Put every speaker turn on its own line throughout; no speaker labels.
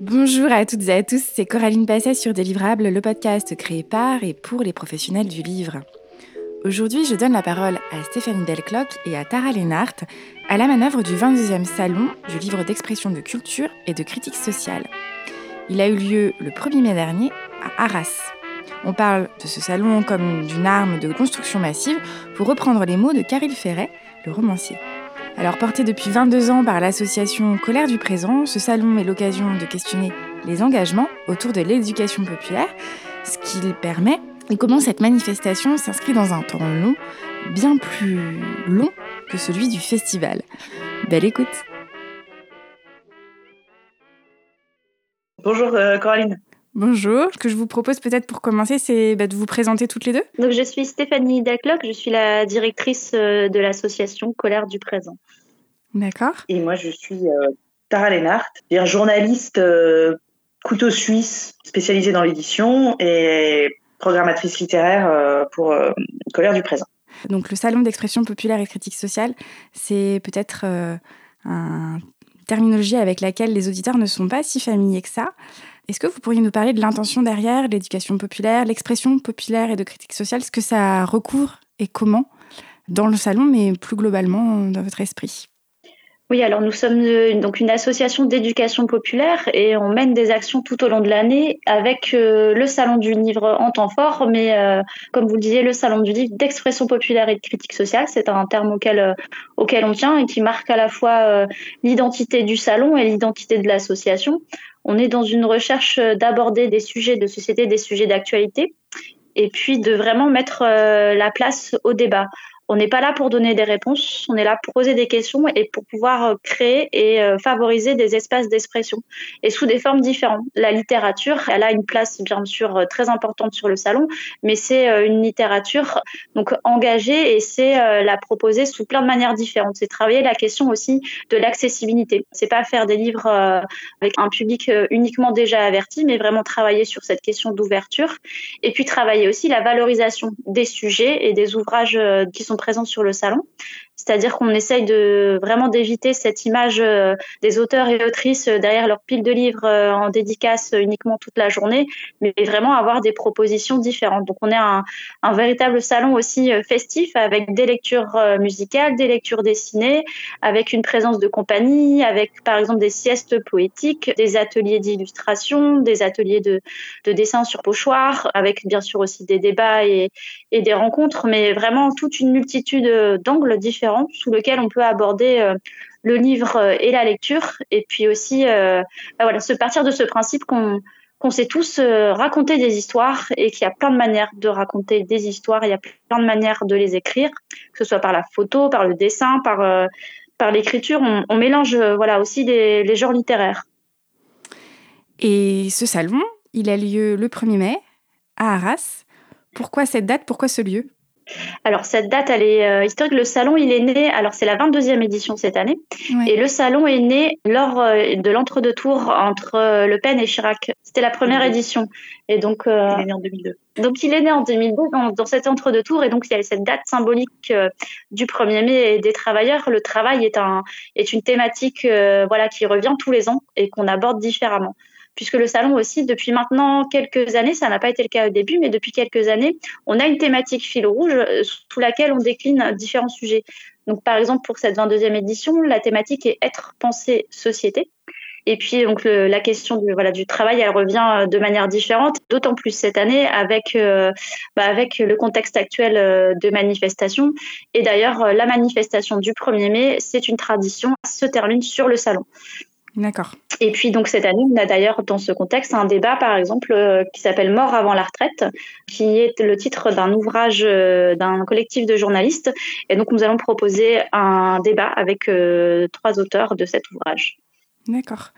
Bonjour à toutes et à tous, c'est Coraline Passet sur Délivrable, le podcast créé par et pour les professionnels du livre. Aujourd'hui, je donne la parole à Stéphanie Delcloc et à Tara Lennart à la manœuvre du 22e salon du livre d'expression de culture et de critique sociale. Il a eu lieu le 1er mai dernier à Arras. On parle de ce salon comme d'une arme de construction massive pour reprendre les mots de Caril Ferret, le romancier. Alors porté depuis 22 ans par l'association Colère du Présent, ce salon est l'occasion de questionner les engagements autour de l'éducation populaire, ce qu'il permet et comment cette manifestation s'inscrit dans un temps long, bien plus long que celui du festival. Belle écoute
Bonjour euh, Coraline.
Bonjour. Ce que je vous propose peut-être pour commencer, c'est bah, de vous présenter toutes les deux.
Donc, je suis Stéphanie Dacloc, je suis la directrice euh, de l'association Colère du Présent.
D'accord.
Et moi, je suis euh, Tara Lennart, journaliste couteau suisse spécialisée dans l'édition et programmatrice littéraire pour Colère du Présent.
Donc, le Salon d'expression populaire et critique sociale, c'est peut-être une terminologie avec laquelle les auditeurs ne sont pas si familiers que ça. Est-ce que vous pourriez nous parler de l'intention derrière l'éducation populaire, l'expression populaire et de critique sociale, ce que ça recouvre et comment dans le salon, mais plus globalement dans votre esprit?
Oui, alors nous sommes euh, donc une association d'éducation populaire et on mène des actions tout au long de l'année avec euh, le salon du livre en temps fort, mais euh, comme vous le disiez, le salon du livre d'expression populaire et de critique sociale, c'est un terme auquel on tient et qui marque à la fois l'identité du salon et l'identité de l'association. On est dans une recherche d'aborder des sujets de société, des sujets d'actualité et puis de vraiment mettre la place au débat on n'est pas là pour donner des réponses, on est là pour poser des questions et pour pouvoir euh, créer et euh, favoriser des espaces d'expression et sous des formes différentes. La littérature, elle a une place bien sûr euh, très importante sur le salon, mais c'est une littérature donc engagée et c'est la proposer sous plein de manières différentes. C'est travailler la question aussi de l'accessibilité. C'est pas faire des livres avec un public uniquement déjà averti, mais vraiment travailler sur cette question d'ouverture et puis travailler aussi la valorisation des sujets et des ouvrages qui sont présents sur le salon. C'est-à-dire qu'on essaye de vraiment d'éviter cette image euh, des auteurs et autrices euh, derrière leur pile de livres euh, en dédicace uniquement toute la journée, mais vraiment avoir des propositions différentes. Donc on est un, véritable salon aussi festif avec des lectures musicales, des lectures dessinées, avec une présence de compagnie, avec par exemple des siestes poétiques, des ateliers d'illustration, des ateliers de, de dessin sur pochoir, avec bien sûr aussi des débats et des rencontres, mais vraiment toute une multitude d'angles différents sous lequel on peut aborder euh, le livre euh, et la lecture. Et puis aussi, euh, bah voilà, se partir de ce principe qu'on qu'on sait tous raconter des histoires et qu'il y a plein de manières de raconter des histoires, il y a plein de manières de les écrire, que ce soit par la photo, par le dessin, par, par l'écriture. On, mélange voilà, aussi les genres littéraires.
Et ce salon, il a lieu le 1er mai à Arras. Pourquoi cette date? Pourquoi ce lieu?
Alors cette date, elle est euh, historique. Le salon, il est né. Alors c'est la 22e édition cette année, et le salon est né lors euh, de l'entre-deux tours entre euh, Le Pen et Chirac. C'était la première édition, et donc il
est né en 2002.
Donc il est né en 2002 dans, dans cet entre-deux tours, et donc il y a cette date symbolique du 1er mai et des travailleurs. Le travail est un est une thématique voilà qui revient tous les ans et qu'on aborde différemment puisque le salon aussi, depuis maintenant quelques années, ça n'a pas été le cas au début, mais depuis quelques années, on a une thématique fil rouge euh, sous laquelle on décline différents sujets. Donc, par exemple, pour cette 22e édition, la thématique est être, penser, société. Et puis la question du travail, elle revient euh, de manière différente, d'autant plus cette année avec euh, bah, avec le contexte actuel de manifestation. Et d'ailleurs, la manifestation du 1er mai, c'est une tradition, se termine sur le salon.
D'accord.
Et puis donc cette année, on a d'ailleurs dans ce contexte un débat par exemple euh, qui s'appelle Mort avant la retraite, qui est le titre d'un ouvrage euh, d'un collectif de journalistes. Et donc nous allons proposer un débat avec euh, trois auteurs de cet ouvrage.
D'accord.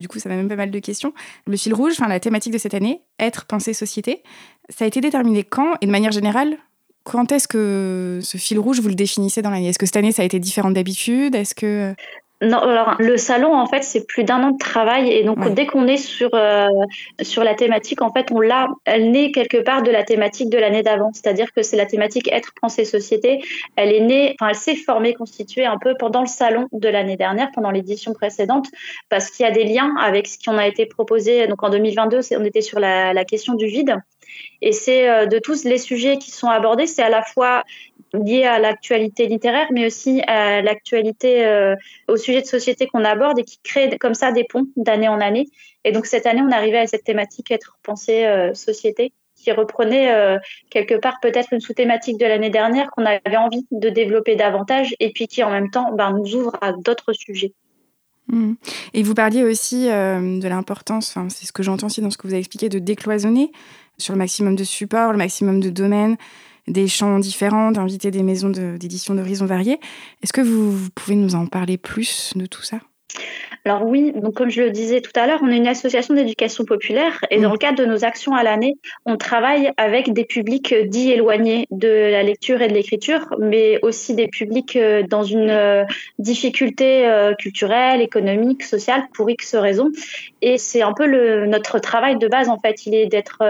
Du coup, ça va même pas mal de questions. Le fil rouge, enfin la thématique de cette année, être, penser, société, ça a été déterminé quand et de manière générale quand est-ce que ce fil rouge, vous le définissez dans l'année? Est-ce que cette année, ça a été différent d'habitude? Est-ce que...
non, alors le salon en fait c'est plus d'un an de travail et donc dès qu'on est sur euh, sur la thématique en fait on l'a, elle naît quelque part de la thématique de l'année d'avant, c'est-à-dire que c'est la thématique être pensée société. Elle est née, enfin elle s'est formée, constituée un peu pendant le salon de l'année dernière, pendant l'édition précédente, parce qu'il y a des liens avec ce qui en a été proposé. Donc en 2022, on était sur la, la question du vide. Et c'est euh, de tous les sujets qui sont abordés, c'est à la fois lié à l'actualité littéraire, mais aussi à l'actualité, euh, au sujet de société qu'on aborde et qui crée comme ça des ponts d'année en année. Et donc cette année, on arrivait à cette thématique être pensée euh, société qui reprenait euh, quelque part peut-être une sous-thématique de l'année dernière qu'on avait envie de développer davantage et puis qui en même temps ben, nous ouvre à d'autres sujets.
Mmh. Et vous parliez aussi de l'importance, c'est ce que j'entends aussi dans ce que vous avez expliqué, de décloisonner sur le maximum de supports, le maximum de domaines, des champs différents, d'inviter des maisons d'édition d'horizons variés. Est-ce que vous, pouvez nous en parler plus de tout ça?
Alors oui, donc comme je le disais tout à l'heure, on est une association d'éducation populaire et dans mm. le cadre de nos actions à l'année, on travaille avec des publics dits éloignés de la lecture et de l'écriture, mais aussi des publics euh, dans une euh, difficulté euh, culturelle, économique, sociale pour X raisons. Et c'est un peu le, notre travail de base en fait, il est d'être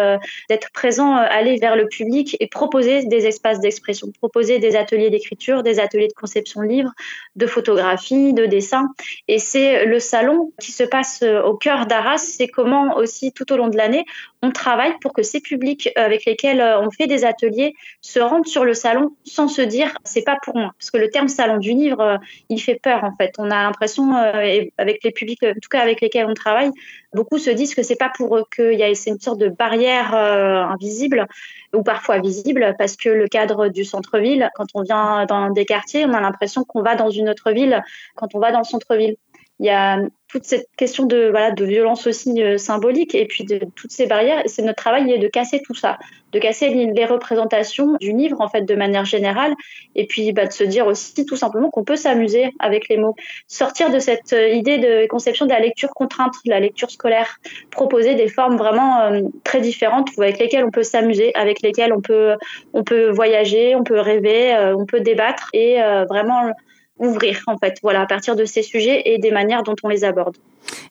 d'être présent, aller vers le public et proposer des espaces d'expression, proposer des ateliers d'écriture, des ateliers de conception de livres, de photographie, de dessin. Et c'est le salon qui se passe euh, au cœur d'Arras, c'est comment aussi tout au long de l'année, on travaille pour que ces publics avec lesquels euh, on fait des ateliers se rendent sur le salon sans se dire c'est pas pour moi. Parce que le terme salon du livre, euh, il fait peur en fait. On a l'impression, avec les publics, en tout cas avec lesquels on travaille, beaucoup se disent que c'est pas pour eux qu'il y a une sorte de barrière invisible ou parfois visible parce que le cadre du centre-ville, quand on vient dans des quartiers, on a l'impression qu'on va dans une autre ville quand on va dans le centre-ville il y a toute cette question de voilà de violence aussi euh, symbolique et puis de toutes ces barrières. C'est notre travail de casser tout ça de casser les, représentations du livre en fait de manière générale et puis bah, de se dire aussi tout simplement qu'on peut s'amuser avec les mots. Sortir de cette euh, idée de conception de la lecture contrainte de la lecture scolaire proposer des formes vraiment euh, très différentes avec lesquelles on peut s'amuser avec lesquelles on peut on peut voyager on peut rêver on peut débattre et vraiment ouvrir en fait, voilà, à partir de ces sujets et des manières dont on les aborde.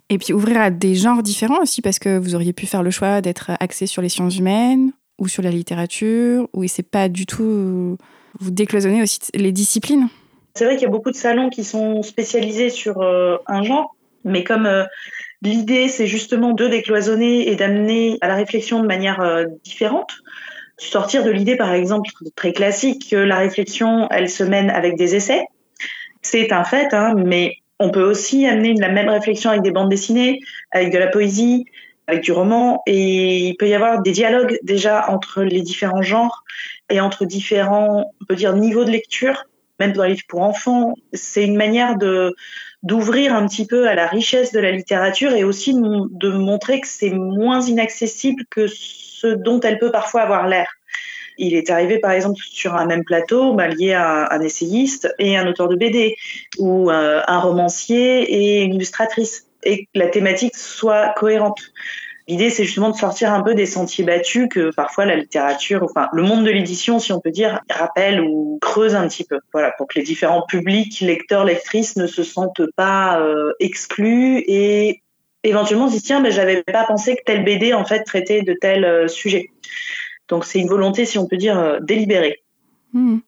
Et puis ouvrir à des genres différents aussi, parce que vous auriez pu faire le choix d'être axé sur les sciences humaines ou sur la littérature, ou c'est pas du tout vous décloisonnez aussi les disciplines.
C'est vrai qu'il y a beaucoup de salons qui sont spécialisés sur euh, un genre, mais comme euh, l'idée c'est justement de décloisonner et d'amener à la réflexion de manière euh, différente, sortir de l'idée par exemple très classique que la réflexion elle se mène avec des essais c'est un fait, hein, mais on peut aussi amener la même réflexion avec des bandes dessinées, avec de la poésie, avec du roman, et il peut y avoir des dialogues déjà entre les différents genres et entre différents, on peut dire, niveaux de lecture, même dans les livres pour enfants. C'est une manière de d'ouvrir un petit peu à la richesse de la littérature et aussi de montrer que c'est moins inaccessible que ce dont elle peut parfois avoir l'air. Il est arrivé, par exemple, sur un même plateau, lié à un essayiste et un auteur de BD, ou euh, un romancier et une illustratrice, et que la thématique soit cohérente. L'idée, c'est justement de sortir un peu des sentiers battus que parfois la littérature, enfin le monde de l'édition, si on peut dire, rappelle ou creuse un petit peu. Voilà, pour que les différents publics, lecteurs, lectrices, ne se sentent pas euh, exclus et éventuellement se disent tiens, mais j'avais pas pensé que telle BD en fait traitait de tel euh, sujet. Donc c'est une volonté, si on peut dire, euh, délibérée.
Hmm.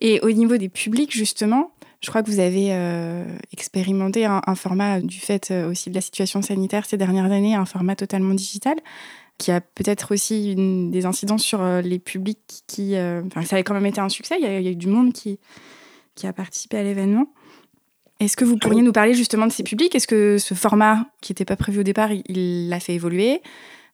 Et au niveau des publics, justement, je crois que vous avez euh, expérimenté un, format du fait euh, aussi de la situation sanitaire ces dernières années, un format totalement digital, qui a peut-être aussi une, des incidences sur les publics qui... enfin, ça avait quand même été un succès, il y a, eu du monde qui, qui a participé à l'événement. Est-ce que vous pourriez nous parler justement de ces publics? Est-ce que ce format, qui n'était pas prévu au départ, il l'a fait évoluer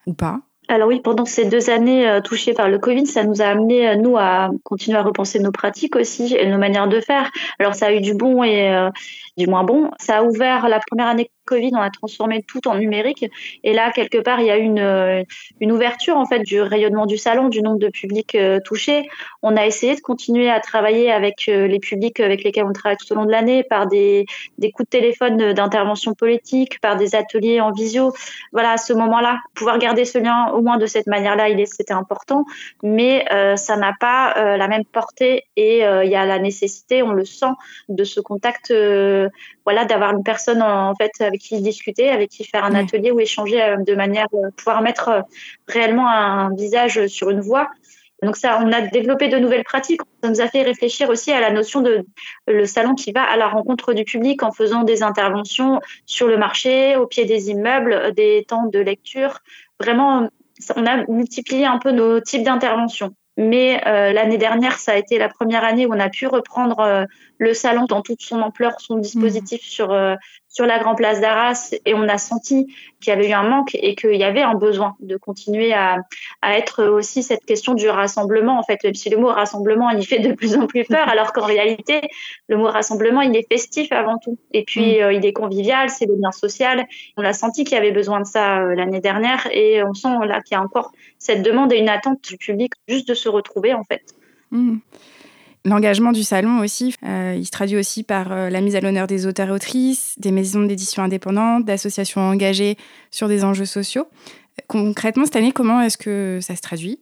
ou pas?
Alors oui, pendant ces deux années euh, touchées par le Covid, ça nous a amené, euh, nous, à continuer à repenser nos pratiques aussi et nos manières de faire. Alors ça a eu du bon et euh, du moins bon. Ça a ouvert la première année Covid, on a transformé tout en numérique. Et là, quelque part, il y a une, euh, une ouverture en fait du rayonnement du salon, du nombre de publics euh, touchés. On a essayé de continuer à travailler avec euh, les publics avec lesquels on travaille tout au long de l'année par des, des coups de téléphone d'intervention politique, par des ateliers en visio. Voilà, à ce moment-là, pouvoir garder ce lien au moins de cette manière-là, c'était important, mais ça n'a pas la même portée et il y a la nécessité, on le sent, de ce contact voilà, d'avoir une personne en, fait avec qui discuter, avec qui faire un atelier ou échanger de manière pouvoir mettre réellement un visage sur une voix. Donc ça, on a développé de nouvelles pratiques. Ça nous a fait réfléchir aussi à la notion de le salon qui va à la rencontre du public en faisant des interventions sur le marché, au pied des immeubles, des temps de lecture. Vraiment, on a multiplié un peu nos types d'interventions. Mais euh, l'année dernière, ça a été la première année où on a pu reprendre euh, le salon dans toute son ampleur, son dispositif mmh. sur euh, sur la Grand Place d'Arras, et on a senti qu'il y avait eu un manque et qu'il y avait un besoin de continuer à, à être aussi cette question du rassemblement. En fait, même si le mot rassemblement, il fait de plus en plus peur, alors qu'en réalité, le mot rassemblement, il est festif avant tout. Et puis, mmh. il est convivial, c'est le lien social. On a senti qu'il y avait besoin de ça l'année dernière, et on sent là qu'il y a encore cette demande et une attente du public juste de se retrouver en fait.
Mmh. L'engagement du salon aussi, euh, il se traduit aussi par euh, la mise à l'honneur des auteurs et autrices, des maisons d'édition indépendantes, d'associations engagées sur des enjeux sociaux. Concrètement, cette année, comment est-ce que ça se traduit?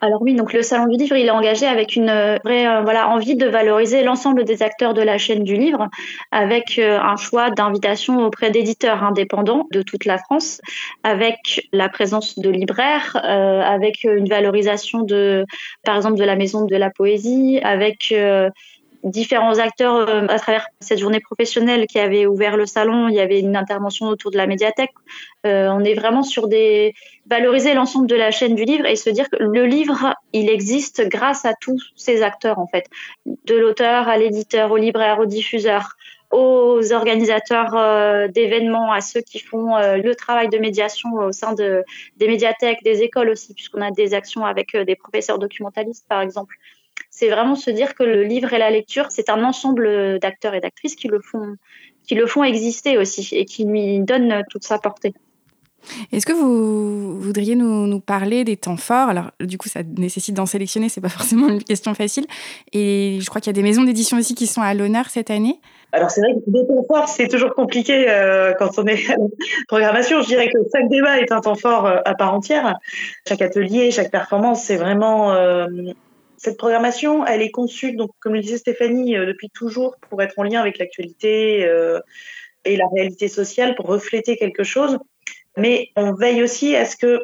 Alors oui, donc le Salon du Livre, il est engagé avec une euh, vraie euh, voilà, envie de valoriser l'ensemble des acteurs de la chaîne du livre, avec euh, un choix d'invitation auprès d'éditeurs indépendants de toute la France, avec la présence de libraires, avec une valorisation de, par exemple, de la Maison de la Poésie, avec différents acteurs euh, à travers cette journée professionnelle qui avait ouvert le salon. Il y avait une intervention autour de la médiathèque. Euh, on est vraiment sur des valoriser l'ensemble de la chaîne du livre et se dire que le livre, il existe grâce à tous ces acteurs en fait, de l'auteur à l'éditeur, au libraire, au diffuseur aux organisateurs euh, d'événements, à ceux qui font le travail de médiation au sein de, des médiathèques, des écoles aussi, puisqu'on a des actions avec des professeurs documentalistes, par exemple c'est vraiment se dire que le livre et la lecture, c'est un ensemble d'acteurs et d'actrices qui le font, qui le font exister aussi et qui lui donnent toute sa portée.
Est-ce que vous voudriez nous, parler des temps forts? Alors, du coup, ça nécessite d'en sélectionner, c'est pas forcément une question facile. Et je crois qu'il y a des maisons d'édition aussi qui sont à l'honneur cette année.
Alors, c'est vrai que des temps forts, c'est toujours compliqué euh, quand on est en programmation. Je dirais que chaque débat est un temps fort euh, à part entière. Chaque atelier, chaque performance, c'est vraiment euh, cette programmation, elle est conçue, donc comme le disait Stéphanie, euh, depuis toujours pour être en lien avec l'actualité euh, et la réalité sociale, pour refléter quelque chose. Mais on veille aussi à ce que,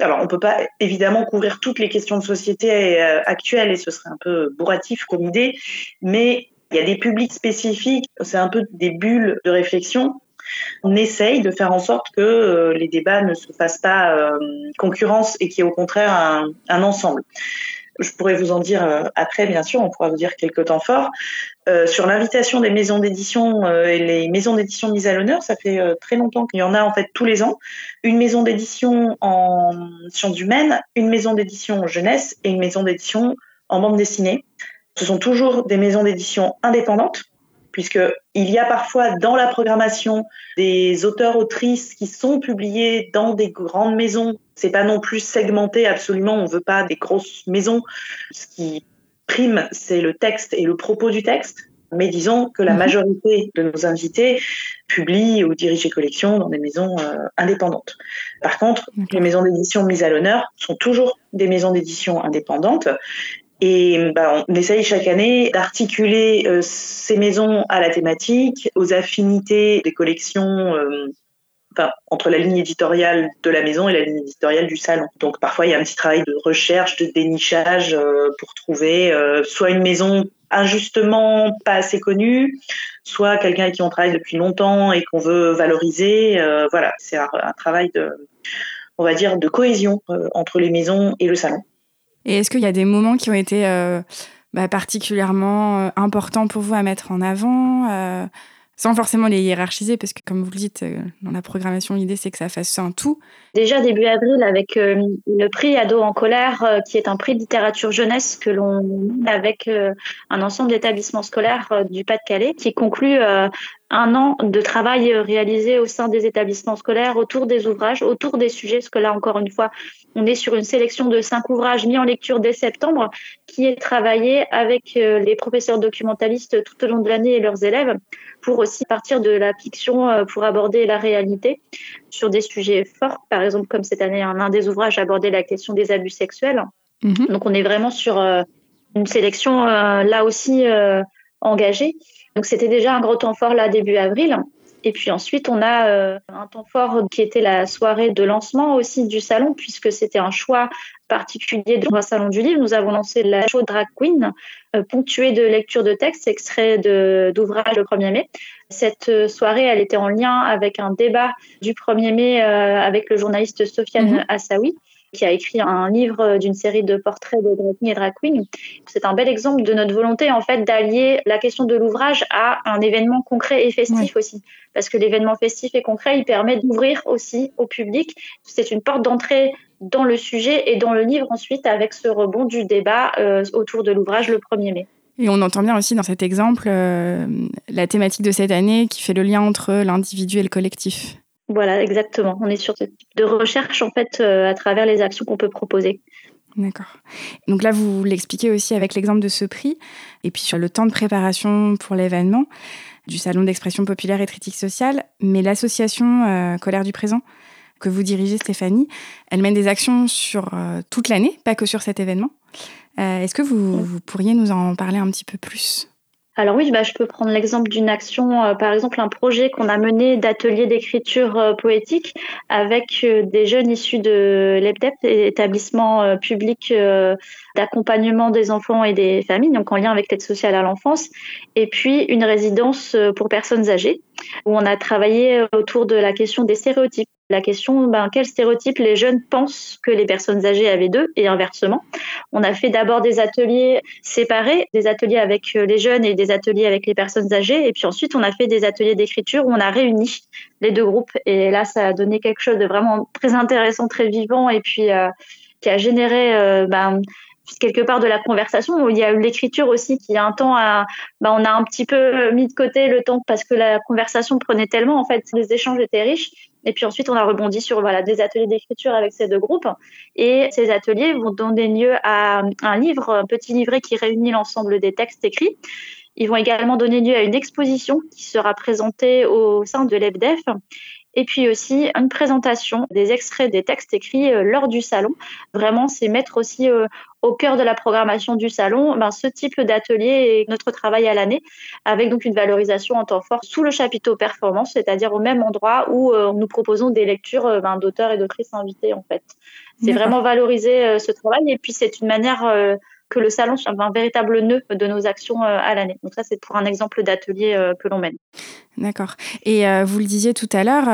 alors on peut pas évidemment couvrir toutes les questions de société euh, actuelles et ce serait un peu bourratif comme idée, mais il y a des publics spécifiques, c'est un peu des bulles de réflexion on essaye de faire en sorte que les débats ne se fassent pas concurrence et qu'il y ait au contraire un ensemble. Je pourrais vous en dire euh, après, bien sûr, on pourra vous dire quelques temps forts. Euh, sur l'invitation des maisons d'édition euh, et les maisons d'édition mises à l'honneur, ça fait très longtemps qu'il y en a en fait tous les ans. Une maison d'édition en sciences humaines, une maison d'édition jeunesse et une maison d'édition en bande dessinée. Ce sont toujours des maisons d'édition indépendantes puisqu'il y a parfois dans la programmation des auteurs-autrices qui sont publiés dans des grandes maisons. C'est pas non plus segmenté absolument, on veut pas des grosses maisons. Ce qui prime, c'est le texte et le propos du texte. Mais disons que la mhm. majorité de nos invités publient ou dirigent des collections dans des maisons euh, indépendantes. Par contre, les maisons d'édition mises à l'honneur sont toujours des maisons d'édition indépendantes et bah, on essaye chaque année d'articuler euh, ces maisons à la thématique, aux affinités des collections, euh, entre la ligne éditoriale de la maison et la ligne éditoriale du salon. Donc parfois il y a un petit travail de recherche, de dénichage euh, pour trouver soit une maison injustement pas assez connue, soit quelqu'un avec qui on travaille depuis longtemps et qu'on veut valoriser. voilà, c'est un, un, travail de, on va dire, de cohésion entre les maisons et le salon.
Et est-ce qu'il y a des moments qui ont été euh, bah, particulièrement euh, importants pour vous à mettre en avant euh, sans forcément les hiérarchiser, parce que comme vous le dites, dans la programmation, l'idée c'est que ça fasse un tout.
Déjà début avril, avec le prix Ado en colère, qui est un prix de littérature jeunesse que l'on avec un ensemble d'établissements scolaires du Pas-de-Calais, qui conclut un an de travail réalisé au sein des établissements scolaires autour des ouvrages, autour des sujets, parce que là encore une fois, on est sur une sélection de cinq ouvrages mis en lecture dès septembre, qui est travaillé avec euh, les professeurs documentalistes tout au long de l'année et leurs élèves, pour aussi partir de la fiction euh, pour aborder la réalité sur des sujets forts. Par exemple, comme cette année, un des ouvrages abordait la question des abus sexuels. Mhm. Donc on est vraiment sur euh, une sélection là aussi engagée. Donc c'était déjà un gros temps fort là début avril. Et puis ensuite, on a euh, un temps fort qui était la soirée de lancement aussi du salon, puisque c'était un choix particulier de le salon du livre. Nous avons lancé la show Drag Queen, euh, ponctuée de lecture de textes extraits d'ouvrages le 1er mai. Cette euh, soirée, elle était en lien avec un débat du 1er mai avec le journaliste Sofiane mm Assaoui qui a écrit un livre d'une série de portraits de drag et drag queen. C'est un bel exemple de notre volonté en fait d'allier la question de l'ouvrage à un événement concret et festif aussi, parce que l'événement festif et concret, il permet d'ouvrir aussi au public. C'est une porte d'entrée dans le sujet et dans le livre ensuite avec ce rebond du débat euh, autour de l'ouvrage le 1er mai.
Et on entend bien aussi dans cet exemple euh, la thématique de cette année qui fait le lien entre l'individu et le collectif.
Voilà, exactement. On est sur de recherche en fait euh, à travers les actions qu'on peut proposer.
D'accord. Donc là, vous l'expliquez aussi avec l'exemple de ce prix, et puis sur le temps de préparation pour l'événement du Salon d'expression populaire et critique sociale, mais l'association euh, Colère du Présent que vous dirigez, Stéphanie, elle mène des actions sur euh, toute l'année, pas que sur cet événement. Est-ce que vous, vous pourriez nous en parler un petit peu plus?
Alors oui, bah, je peux prendre l'exemple d'une action, euh, par exemple un projet qu'on a mené d'atelier d'écriture euh, poétique avec euh, des jeunes issus de l'EPTEP, établissement public d'accompagnement des enfants et des familles, donc en lien avec l'aide sociale à l'enfance, et puis une résidence pour personnes âgées, où on a travaillé autour de la question des stéréotypes la question ben, quels stéréotypes les jeunes pensent que les personnes âgées avaient d'eux et inversement. On a fait d'abord des ateliers séparés, des ateliers avec euh, les jeunes et des ateliers avec les personnes âgées, et puis ensuite on a fait des ateliers d'écriture où on a réuni les deux groupes, et là ça a donné quelque chose de vraiment très intéressant, très vivant, et puis euh, qui a généré euh, ben, quelque part de la conversation il y a l'écriture aussi qui a un temps ben, on a un petit peu mis de côté le temps parce que la conversation prenait tellement. En fait les échanges étaient riches et puis ensuite, on a rebondi sur des ateliers d'écriture avec ces deux groupes. Et ces ateliers vont donner lieu à un livre, un petit livret qui réunit l'ensemble des textes écrits. Ils vont également donner lieu à une exposition qui sera présentée au sein de l'EFDEF et puis aussi une présentation des extraits des textes écrits euh, lors du salon. Vraiment, c'est mettre aussi euh, au cœur de la programmation du salon ben, ce type d'atelier et notre travail à l'année, avec donc une valorisation en temps fort sous le chapiteau performance, c'est-à-dire au même endroit où euh, nous proposons des lectures ben, d'auteurs et d'autrices invités en fait. C'est vraiment valoriser ce travail et puis c'est une manière que le salon soit un véritable nœud de nos actions euh, à l'année. Donc ça, c'est pour un exemple d'atelier euh, que l'on mène.
D'accord. Et euh, vous le disiez tout à l'heure,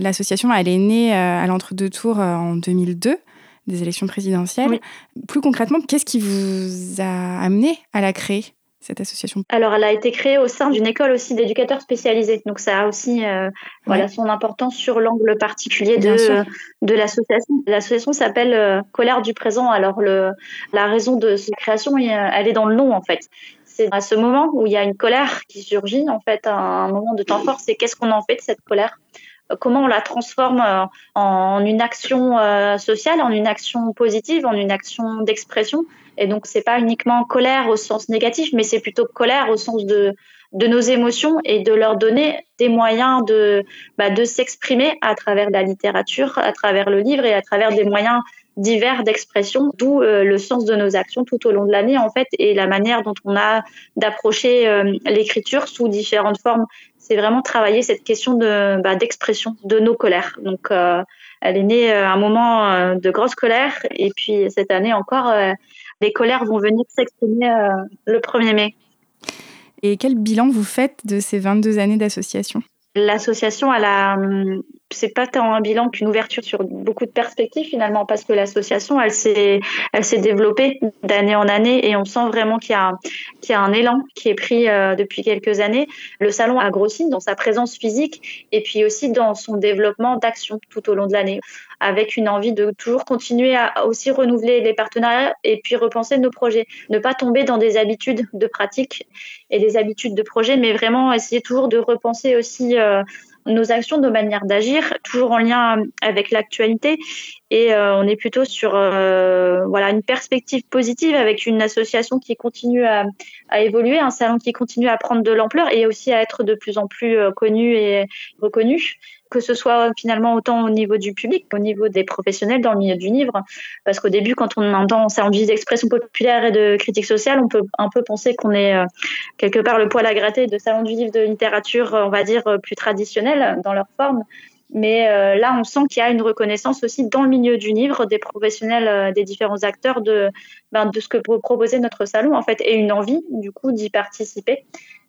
l'association, elle est née à l'entre-deux tours en 2002 des élections présidentielles. Plus concrètement, qu'est-ce qui vous a amené à la créer? Cette association
Alors, elle a été créée au sein d'une école aussi d'éducateurs spécialisés. Donc, ça a aussi euh, voilà, son importance sur l'angle particulier de, de l'association. L'association s'appelle euh, Colère du présent. Alors, le, la raison de sa création, elle est dans le nom, en fait. C'est à ce moment où il y a une colère qui surgit, en fait, un moment de temps fort, c'est qu'est-ce qu'on en fait de cette colère? Comment on la transforme euh, en une action sociale, en une action positive, en une action d'expression? Et donc, c'est pas uniquement colère au sens négatif, mais c'est plutôt colère au sens de, nos émotions et de leur donner des moyens de, bah, de s'exprimer à travers la littérature, à travers le livre et à travers des moyens divers d'expression, d'où euh, le sens de nos actions tout au long de l'année en fait et la manière dont on a d'approcher euh, l'écriture sous différentes formes. C'est vraiment travailler cette question de bah, d'expression de nos colères. Donc euh, elle est née à un moment de grosse colère et puis cette année encore les colères vont venir s'exprimer le 1er mai.
Et quel bilan vous faites de ces 22 années d'association?
L'association, elle c'est pas tant un bilan qu'une ouverture sur beaucoup de perspectives finalement, parce que l'association, elle s'est, développée d'année en année et on sent vraiment qu'il y a, y a un élan qui est pris euh, depuis quelques années. Le salon a grossi dans sa présence physique et puis aussi dans son développement d'action tout au long de l'année avec une envie de toujours continuer à aussi renouveler les partenariats et puis repenser nos projets. Ne pas tomber dans des habitudes de pratique et des habitudes de projet, mais vraiment essayer toujours de repenser aussi euh, nos actions, nos manières d'agir, toujours en lien avec l'actualité. Et euh, on est plutôt sur euh, voilà une perspective positive avec une association qui continue à, à, évoluer, un salon qui continue à prendre de l'ampleur et aussi à être de plus en plus connu et reconnu. Que ce soit finalement autant au niveau du public qu'au niveau des professionnels dans le milieu du livre. Parce qu'au début, quand on entend du d'expression populaire et de critique sociale, on peut un peu penser qu'on est euh, quelque part le poil à gratter de salon du livre de littérature, on va dire, plus traditionnelle dans leur forme. Mais euh, là, on sent qu'il y a une reconnaissance aussi dans le milieu du livre des professionnels, euh, des différents acteurs de, ben, de ce que peut proposer notre salon, en fait, et une envie, du coup, d'y participer.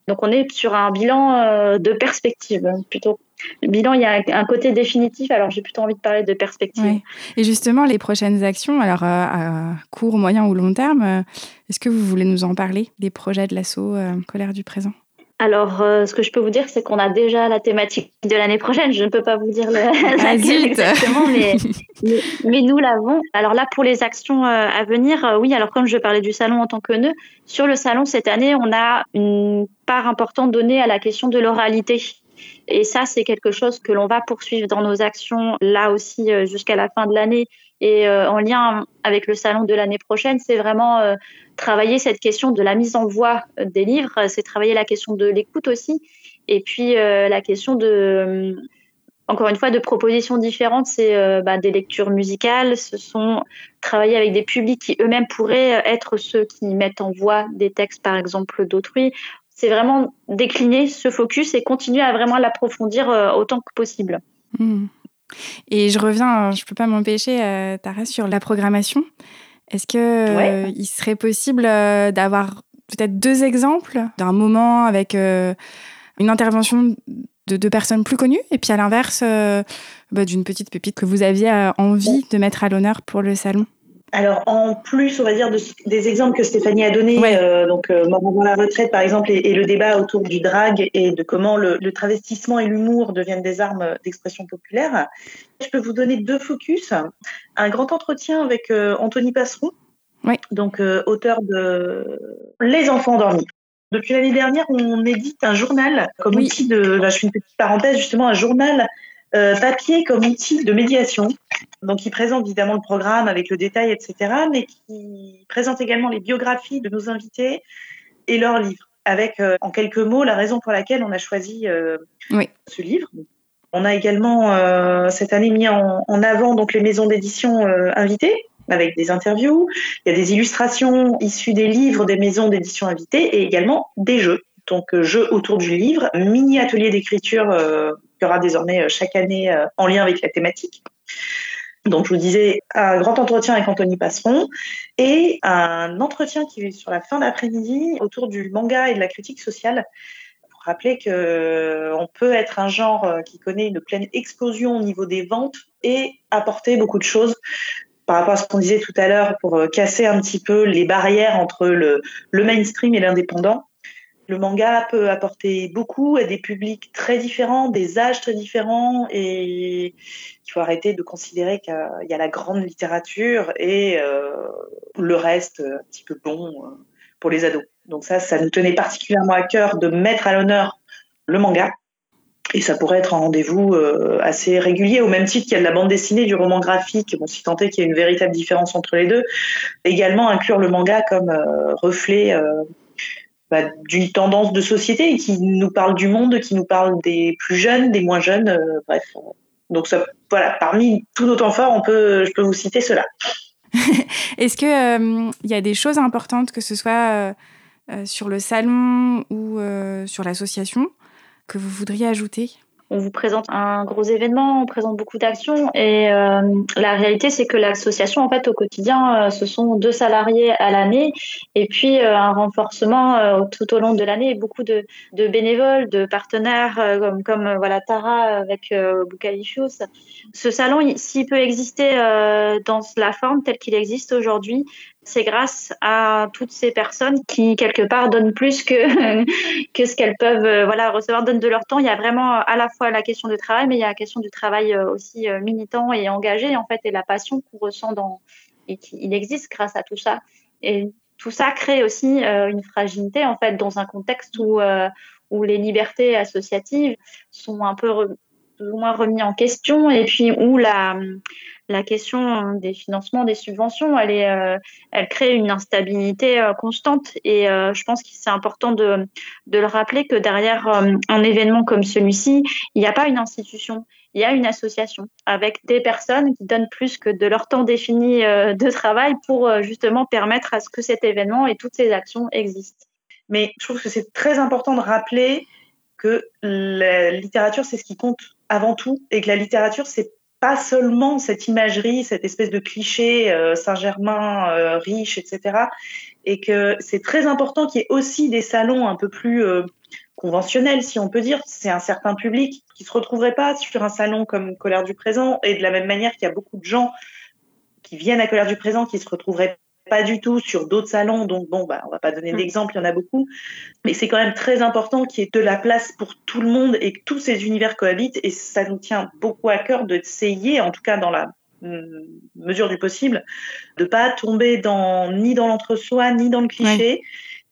Donc, on est sur un bilan euh, de perspective, plutôt. Bilan, il y a un côté définitif, alors j'ai plutôt envie de parler de perspective.
Et justement, les prochaines actions, alors à court, moyen ou long terme, est-ce que vous voulez nous en parler, des projets de l'assaut Colère du présent?
Alors, euh, ce que je peux vous dire, c'est qu'on a déjà la thématique de l'année prochaine. Je ne peux pas vous dire la,
ah,
exactement, mais, mais, nous l'avons. Alors là, pour les actions euh, à venir, euh, oui, alors comme je parlais du salon en tant que nœud, sur le salon cette année, on a une part importante donnée à la question de l'oralité. Et ça, c'est quelque chose que l'on va poursuivre dans nos actions là aussi jusqu'à la fin de l'année et en lien avec le salon de l'année prochaine, c'est vraiment travailler cette question de la mise en voix des livres, c'est travailler la question de l'écoute aussi, et puis euh, la question de, euh, encore une fois, de propositions différentes, c'est euh, bah, des lectures musicales, ce sont travailler avec des publics qui eux-mêmes pourraient être ceux qui mettent en voix des textes, par exemple, d'autrui. C'est vraiment décliner ce focus et continuer à vraiment l'approfondir autant que possible.
Mmh. Et je reviens, je ne peux pas m'empêcher, Tara, sur la programmation. Est-ce qu'il euh, il serait possible euh, d'avoir peut-être deux exemples d'un moment avec euh, une intervention de deux personnes plus connues et puis à l'inverse bah, d'une petite pépite que vous aviez envie de mettre à l'honneur pour le salon?
Alors, en plus, on va dire, des exemples que Stéphanie a donnés, euh, donc euh, dans la retraite, par exemple, et, le débat autour du drag et de comment le, travestissement et l'humour deviennent des armes d'expression populaire, je peux vous donner deux focus. Un grand entretien avec euh, Anthony Passeron, donc auteur de Les enfants endormis. Depuis l'année dernière, on édite un journal comme outil de. Là, je fais une petite parenthèse, justement, un journal euh, papier comme outil de médiation. Donc, il présente évidemment le programme avec le détail, etc., mais qui présente également les biographies de nos invités et leurs livres, avec euh, en quelques mots la raison pour laquelle on a choisi euh, ce livre. On a également cette année mis en, en, avant donc les maisons d'édition invitées avec des interviews. Il y a des illustrations issues des livres des maisons d'édition invitées et également des jeux. Donc jeux autour du livre, mini atelier d'écriture y aura désormais euh, chaque année euh, en lien avec la thématique. Donc, je vous disais, un grand entretien avec Anthony Passeron et un entretien qui est sur la fin d'après-midi autour du manga et de la critique sociale. Pour rappeler qu'on euh, peut être un genre qui connaît une pleine explosion au niveau des ventes et apporter beaucoup de choses par rapport à ce qu'on disait tout à l'heure pour casser un petit peu les barrières entre le, le mainstream et l'indépendant. Le manga peut apporter beaucoup à des publics très différents, des âges très différents, et il faut arrêter de considérer qu'il y a la grande littérature et euh, le reste un petit peu bon euh, pour les ados. Donc ça, ça nous tenait particulièrement à cœur de mettre à l'honneur le manga. Et ça pourrait être un rendez-vous euh, assez régulier, au même titre qu'il y a de la bande dessinée, du roman graphique, bon, si tant est qu'il y a une véritable différence entre les deux. Également inclure le manga comme reflet bah, d'une tendance de société qui nous parle du monde, qui nous parle des plus jeunes, des moins jeunes, euh, bref. Donc ça, voilà, parmi tous nos temps forts, on peut, je peux vous citer cela.
Est-ce que il euh, y a des choses importantes, que ce soit euh, sur le salon ou sur l'association, que vous voudriez ajouter?
On vous présente un gros événement, on présente beaucoup d'actions et euh, la réalité c'est que l'association en fait au quotidien euh, ce sont deux salariés à l'année et puis euh, un renforcement tout au long de l'année beaucoup de, bénévoles, de partenaires comme, voilà Tara avec euh, Ce salon s'il peut exister dans la forme telle qu'il existe aujourd'hui, c'est grâce à toutes ces personnes qui quelque part donnent plus que que ce qu'elles peuvent euh, voilà recevoir donnent de leur temps. Il y a vraiment à la fois la question du travail mais il y a la question du travail euh, aussi euh, militant et engagé en fait et la passion qu'on ressent dans et qui existe grâce à tout ça. Et tout ça crée aussi une fragilité en fait dans un contexte où où les libertés associatives sont un peu ou moins remis en question et puis où la la question des financements, des subventions, elle, est, euh, elle crée une instabilité euh, constante. Et euh, je pense que c'est important de, de, le rappeler que derrière un événement comme celui-ci, il n'y a pas une institution. il y a une association avec des personnes qui donnent plus que de leur temps défini de travail pour justement permettre à ce que cet événement et toutes ces actions existent.
Mais je trouve que c'est très important de rappeler que la littérature, c'est ce qui compte avant tout, et que la littérature, c'est pas seulement cette imagerie, cette espèce de cliché euh, Saint-Germain euh, riche, etc. Et que c'est très important qu'il y ait aussi des salons un peu plus euh, conventionnels, si on peut dire. C'est un certain public qui se retrouverait pas sur un salon comme Colère du Présent, et de la même manière qu'il y a beaucoup de gens qui viennent à Colère du Présent qui se retrouveraient pas du tout sur d'autres salons. Donc bon, bah, on va pas donner mm. d'exemple, il y en a beaucoup. Mais c'est quand même très important qu'il y ait de la place pour tout le monde et que tous ces univers cohabitent. Et ça nous tient beaucoup à cœur d'essayer, en tout cas dans la mm, mesure du possible, de pas tomber dans ni dans l'entre-soi ni dans le cliché.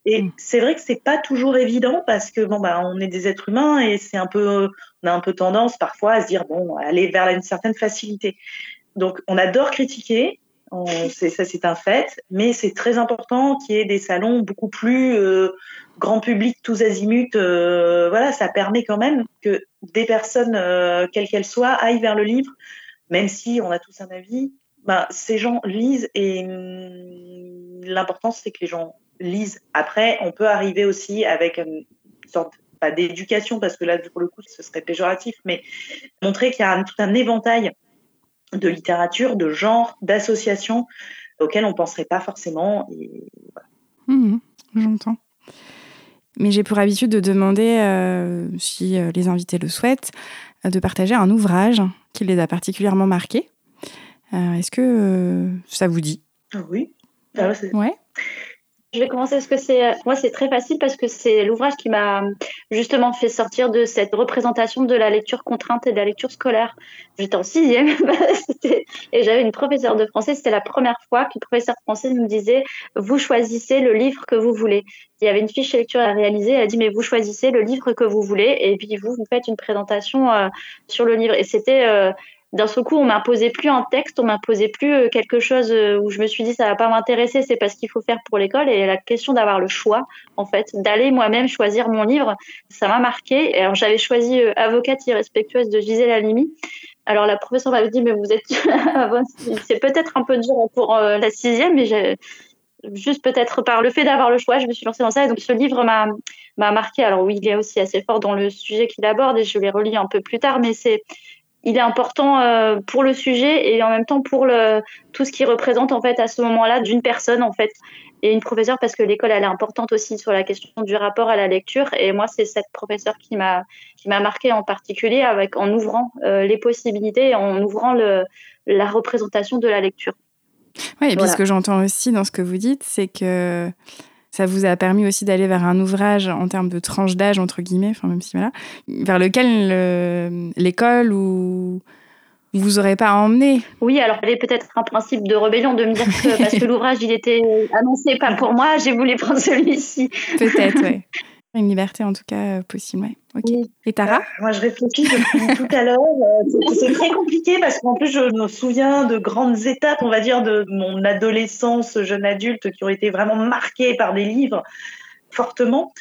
Et mm. c'est vrai que c'est pas toujours évident parce que bon bah on est des êtres humains et c'est un peu on a un peu tendance parfois à se dire bon aller vers une certaine facilité. Donc on adore critiquer, ça, c'est un fait. Mais c'est très important qu'il y ait des salons beaucoup plus euh, grand public, tous azimuts. Euh, voilà, ça permet quand même que des personnes, euh, quelles qu'elles soient, aillent vers le livre, même si on a tous un avis. Ben, ces gens lisent et hum, l'important, c'est que les gens lisent. Après, on peut arriver aussi avec une sorte pas d'éducation parce que là pour le coup ce serait péjoratif mais montrer qu'il y a tout un éventail de littérature, de genre, d'associations auxquelles on ne penserait pas forcément.
Mmh, j'entends. Mais j'ai pour habitude de demander, euh, si euh, les invités le souhaitent, euh, de partager un ouvrage qui les a particulièrement marqués. Est-ce que ça vous dit?
Ah Oui. Ah
ouais.
Je vais commencer parce que c'est moi c'est très facile parce que c'est l'ouvrage qui m'a justement fait sortir de cette représentation de la lecture contrainte et de la lecture scolaire. J'étais en sixième et j'avais une professeure de français. C'était la première fois qu'une professeure de français nous disait vous choisissez le livre que vous voulez. Il y avait une fiche lecture à réaliser. Elle a dit mais vous choisissez le livre que vous voulez et puis vous vous faites une présentation euh, sur le livre. Et c'était euh, d'un seul coup, on m'imposait plus un texte, on m'imposait plus euh, quelque chose euh, où je me suis dit ça va pas m'intéresser, c'est pas ce qu'il faut faire pour l'école. Et la question d'avoir le choix, en fait, d'aller moi-même choisir mon livre, ça m'a marqué. Alors j'avais choisi euh, Avocate irrespectueuse de Gisèle Halimi. Alors la professeure m'avait dit mais vous êtes, c'est peut-être un peu dur pour la sixième, mais juste peut-être par le fait d'avoir le choix, je me suis lancée dans ça. Et donc ce livre m'a m'a marqué. Alors oui, il est aussi assez fort dans le sujet qu'il aborde et je l'ai relis un peu plus tard, mais c'est il est important euh, pour le sujet et en même temps pour le, tout ce qu'il représente en fait à ce moment-là d'une personne en fait et une professeure parce que l'école elle est importante aussi sur la question du rapport à la lecture et moi c'est cette professeure qui m'a qui m'a marqué en particulier avec en ouvrant euh, les possibilités et en ouvrant le, la représentation de la lecture.
Oui, et puis ce que j'entends aussi dans ce que vous dites, c'est que ça vous a permis aussi d'aller vers un ouvrage en termes de tranche d'âge, entre guillemets, enfin, même si voilà, vers lequel l'école ou vous n'aurez pas emmené?
Oui, alors il y avait peut-être un principe de rébellion de me dire que parce que l'ouvrage il était annoncé pas pour moi, j'ai voulu prendre celui-ci.
Peut-être, oui. Une liberté en tout cas euh, possible, ouais. Et Tara euh,
Moi, je réfléchis depuis tout à l'heure. Euh, c'est très compliqué parce qu'en plus, je me souviens de grandes étapes, on va dire, de mon adolescence, jeune adulte, qui ont été vraiment marquées par des livres fortement.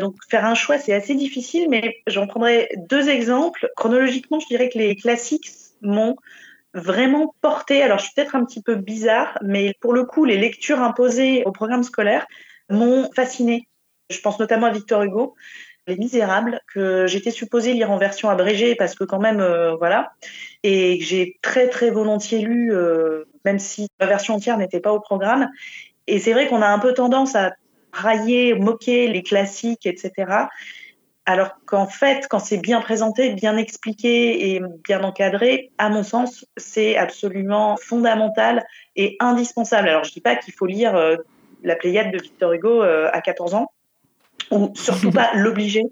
donc, faire un choix, c'est assez difficile, mais j'en prendrai deux exemples. Chronologiquement, je dirais que les classiques m'ont vraiment porté. Alors, je suis peut-être un petit peu bizarre, mais pour le coup, les lectures imposées au programme scolaire m'ont fascinée. Je pense notamment à Victor Hugo, Les Misérables, que j'étais supposée lire en version abrégée parce que quand même, euh, voilà, et que j'ai très très volontiers lu, euh, même si la version entière n'était pas au programme. Et c'est vrai qu'on a un peu tendance à railler, moquer les classiques, etc. Alors qu'en fait, quand c'est bien présenté, bien expliqué et bien encadré, à mon sens, c'est absolument fondamental et indispensable. Alors je dis pas qu'il faut lire euh, la Pléiade de Victor Hugo à 14 ans, ou surtout pas l'obliger.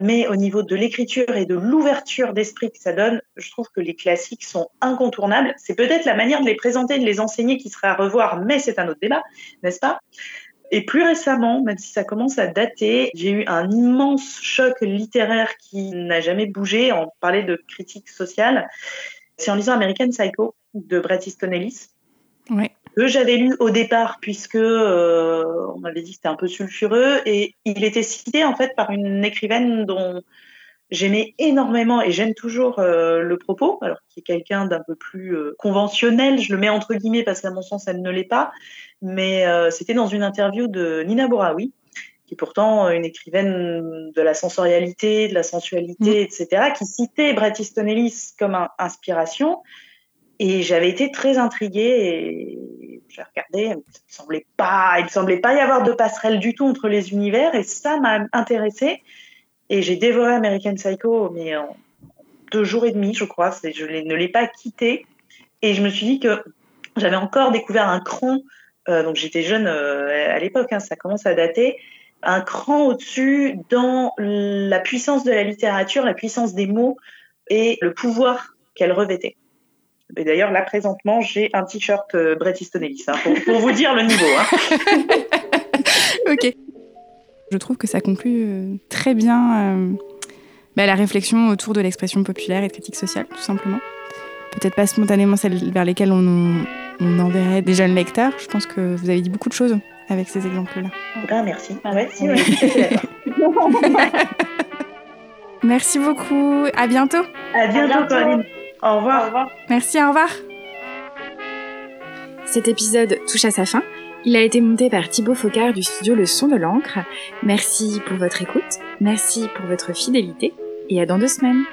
Mais au niveau de l'écriture et de l'ouverture d'esprit que ça donne, je trouve que les classiques sont incontournables. C'est peut-être la manière de les présenter, de les enseigner qui serait à revoir, mais c'est un autre débat, n'est-ce pas? Et plus récemment, même si ça commence à dater, j'ai eu un immense choc littéraire qui n'a jamais bougé. On parlait de critique sociale. C'est en lisant American Psycho de Bret Easton Ellis.
Oui
que j'avais lu au départ puisque euh, on m'avait dit que c'était un peu sulfureux et il était cité en fait par une écrivaine dont J'aimais énormément et j'aime toujours euh, le propos, alors qui est quelqu'un d'un peu plus euh, conventionnel, je le mets entre guillemets parce qu'à mon sens elle ne l'est pas, mais c'était dans une interview de Nina Boraoui, qui est pourtant une écrivaine de la sensorialité, de la sensualité, mmh. etc., qui citait Bret Easton Ellis comme inspiration, et j'avais été très intriguée et j'ai regardé, il semblait pas, il semblait pas y avoir de passerelle du tout entre les univers, et ça m'a intéressée. Et j'ai dévoré American Psycho, mais en deux jours et demi, je crois. Je ne l'ai pas quitté. Et je me suis dit que j'avais encore découvert un cran. Euh, donc j'étais jeune euh, à l'époque, hein, ça commence à dater. Un cran au-dessus dans la puissance de la littérature, la puissance des mots et le pouvoir qu'elle revêtait. Et d'ailleurs, là, présentement, j'ai un t-shirt euh, Bret Easton Ellis, hein, pour, vous dire le niveau.
Hein. ok. Je trouve que ça conclut euh, très bien euh, bah, la réflexion autour de l'expression populaire et de critique sociale, tout simplement. Peut-être pas spontanément celle vers lesquelles on, enverrait des jeunes lecteurs. Je pense que vous avez dit beaucoup de choses avec ces exemples-là.
Ah, merci.
Ah ouais, si,
merci beaucoup. À bientôt.
À bientôt, Corinne. Au revoir.
Au revoir.
Merci, au revoir. Cet épisode touche à sa fin. Il a été monté par Thibaut Focard du studio Le Son de l'encre. Merci pour votre écoute, merci pour votre fidélité et à dans deux semaines.